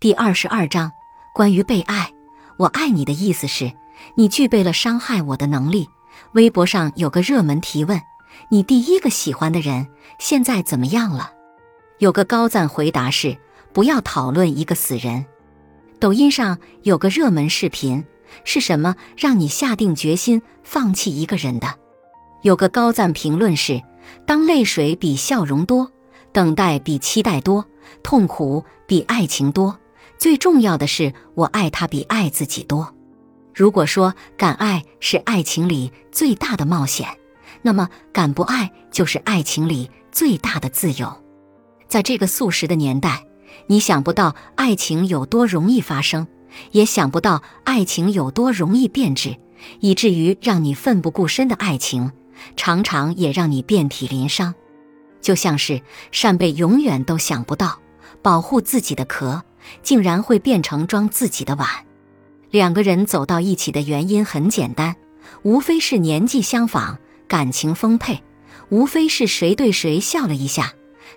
第二十二章关于被爱。我爱你的意思是，你具备了伤害我的能力。微博上有个热门提问：你第一个喜欢的人现在怎么样了？有个高赞回答是：不要讨论一个死人。抖音上有个热门视频，是什么让你下定决心放弃一个人的？有个高赞评论是：当泪水比笑容多，等待比期待多，痛苦比爱情多。最重要的是，我爱他比爱自己多。如果说敢爱是爱情里最大的冒险，那么敢不爱就是爱情里最大的自由。在这个速食的年代，你想不到爱情有多容易发生，也想不到爱情有多容易变质，以至于让你奋不顾身的爱情，常常也让你遍体鳞伤。就像是扇贝永远都想不到保护自己的壳。竟然会变成装自己的碗。两个人走到一起的原因很简单，无非是年纪相仿、感情丰沛；无非是谁对谁笑了一下，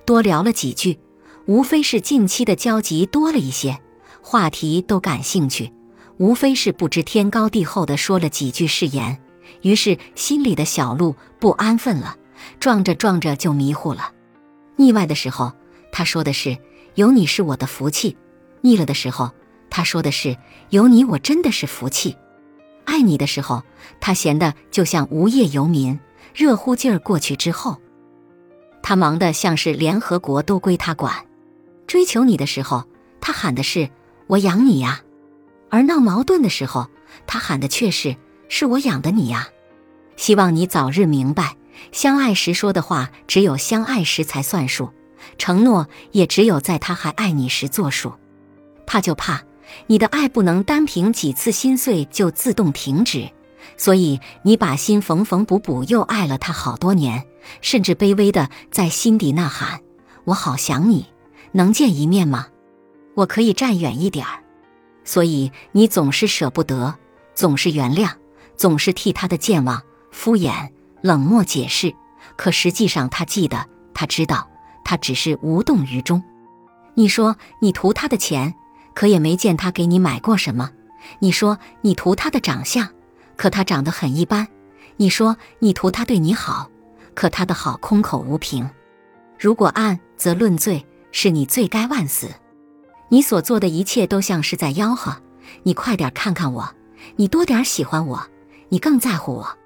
多聊了几句；无非是近期的交集多了一些，话题都感兴趣；无非是不知天高地厚的说了几句誓言，于是心里的小鹿不安分了，撞着撞着就迷糊了。腻歪的时候，他说的是：“有你是我的福气。”腻了的时候，他说的是有你，我真的是福气；爱你的时候，他闲的就像无业游民。热乎劲儿过去之后，他忙的像是联合国都归他管。追求你的时候，他喊的是我养你呀；而闹矛盾的时候，他喊的却是是我养的你呀。希望你早日明白，相爱时说的话只有相爱时才算数，承诺也只有在他还爱你时作数。怕就怕你的爱不能单凭几次心碎就自动停止，所以你把心缝缝补补，又爱了他好多年，甚至卑微的在心底呐喊：“我好想你，能见一面吗？我可以站远一点儿。”所以你总是舍不得，总是原谅，总是替他的健忘敷衍冷漠解释，可实际上他记得，他知道，他只是无动于衷。你说你图他的钱。可也没见他给你买过什么。你说你图他的长相，可他长得很一般。你说你图他对你好，可他的好空口无凭。如果按则论罪，是你罪该万死。你所做的一切都像是在吆喝：你快点看看我，你多点喜欢我，你更在乎我。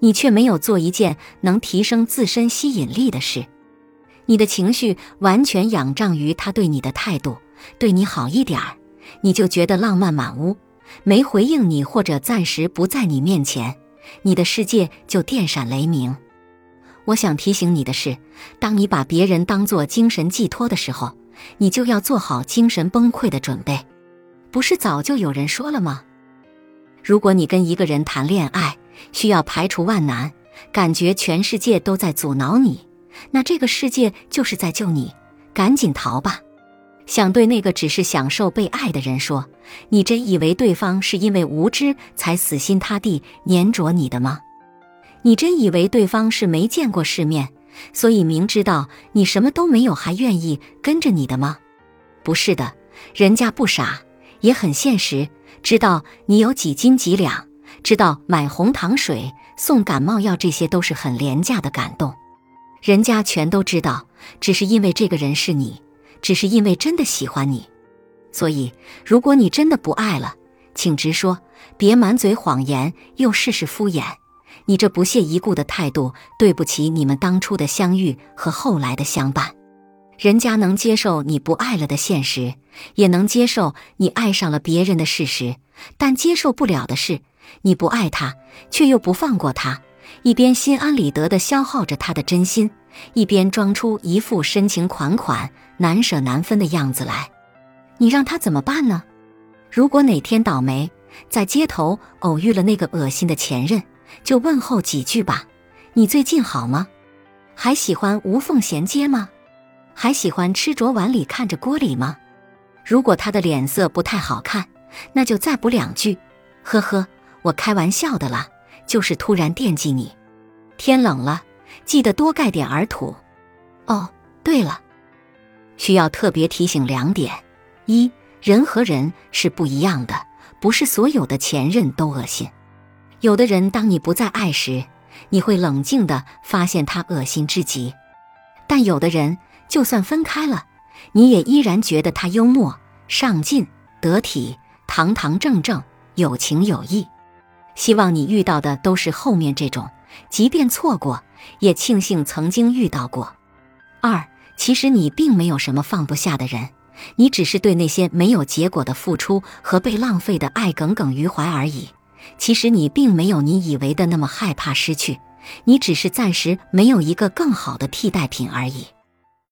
你却没有做一件能提升自身吸引力的事。你的情绪完全仰仗于他对你的态度。对你好一点儿，你就觉得浪漫满屋；没回应你或者暂时不在你面前，你的世界就电闪雷鸣。我想提醒你的是，当你把别人当做精神寄托的时候，你就要做好精神崩溃的准备。不是早就有人说了吗？如果你跟一个人谈恋爱，需要排除万难，感觉全世界都在阻挠你，那这个世界就是在救你，赶紧逃吧。想对那个只是享受被爱的人说：“你真以为对方是因为无知才死心塌地粘着你的吗？你真以为对方是没见过世面，所以明知道你什么都没有还愿意跟着你的吗？不是的，人家不傻，也很现实，知道你有几斤几两，知道买红糖水送感冒药这些都是很廉价的感动，人家全都知道，只是因为这个人是你。”只是因为真的喜欢你，所以如果你真的不爱了，请直说，别满嘴谎言又事事敷衍。你这不屑一顾的态度，对不起你们当初的相遇和后来的相伴。人家能接受你不爱了的现实，也能接受你爱上了别人的事实，但接受不了的是，你不爱他，却又不放过他，一边心安理得地消耗着他的真心。一边装出一副深情款款、难舍难分的样子来，你让他怎么办呢？如果哪天倒霉，在街头偶遇了那个恶心的前任，就问候几句吧。你最近好吗？还喜欢无缝衔接吗？还喜欢吃着碗里看着锅里吗？如果他的脸色不太好看，那就再补两句。呵呵，我开玩笑的啦，就是突然惦记你。天冷了。记得多盖点耳土。哦，对了，需要特别提醒两点：一，人和人是不一样的，不是所有的前任都恶心。有的人，当你不再爱时，你会冷静的发现他恶心至极；但有的人，就算分开了，你也依然觉得他幽默、上进、得体、堂堂正正、有情有义。希望你遇到的都是后面这种，即便错过，也庆幸曾经遇到过。二，其实你并没有什么放不下的人。你只是对那些没有结果的付出和被浪费的爱耿耿于怀而已。其实你并没有你以为的那么害怕失去，你只是暂时没有一个更好的替代品而已。